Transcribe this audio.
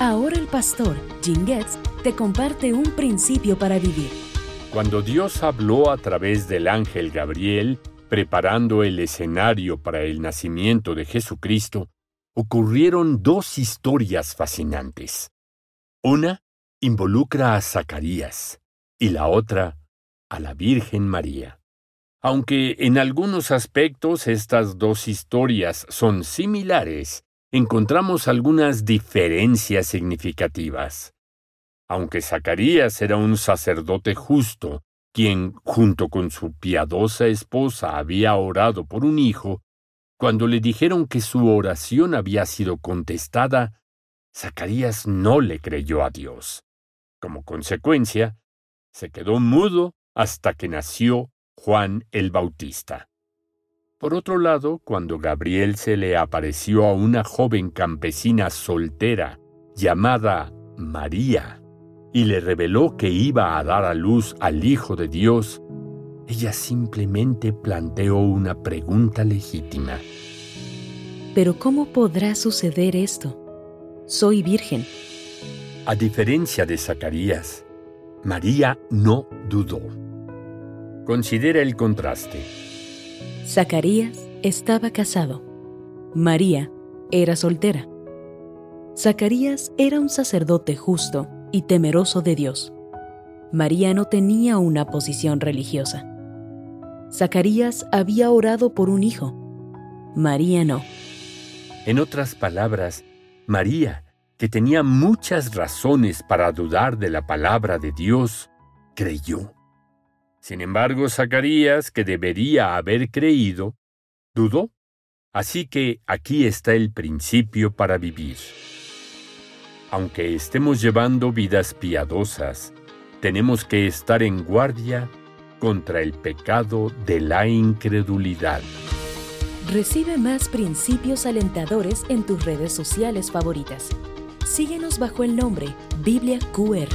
Ahora el pastor Jim Getz te comparte un principio para vivir. Cuando Dios habló a través del ángel Gabriel, preparando el escenario para el nacimiento de Jesucristo, ocurrieron dos historias fascinantes. Una involucra a Zacarías y la otra a la Virgen María. Aunque en algunos aspectos estas dos historias son similares, encontramos algunas diferencias significativas. Aunque Zacarías era un sacerdote justo, quien, junto con su piadosa esposa, había orado por un hijo, cuando le dijeron que su oración había sido contestada, Zacarías no le creyó a Dios. Como consecuencia, se quedó mudo hasta que nació Juan el Bautista. Por otro lado, cuando Gabriel se le apareció a una joven campesina soltera llamada María y le reveló que iba a dar a luz al Hijo de Dios, ella simplemente planteó una pregunta legítima. Pero ¿cómo podrá suceder esto? Soy virgen. A diferencia de Zacarías, María no dudó. Considera el contraste. Zacarías estaba casado. María era soltera. Zacarías era un sacerdote justo y temeroso de Dios. María no tenía una posición religiosa. Zacarías había orado por un hijo. María no. En otras palabras, María, que tenía muchas razones para dudar de la palabra de Dios, creyó. Sin embargo, Zacarías, que debería haber creído, dudó. Así que aquí está el principio para vivir. Aunque estemos llevando vidas piadosas, tenemos que estar en guardia contra el pecado de la incredulidad. Recibe más principios alentadores en tus redes sociales favoritas. Síguenos bajo el nombre Biblia QR.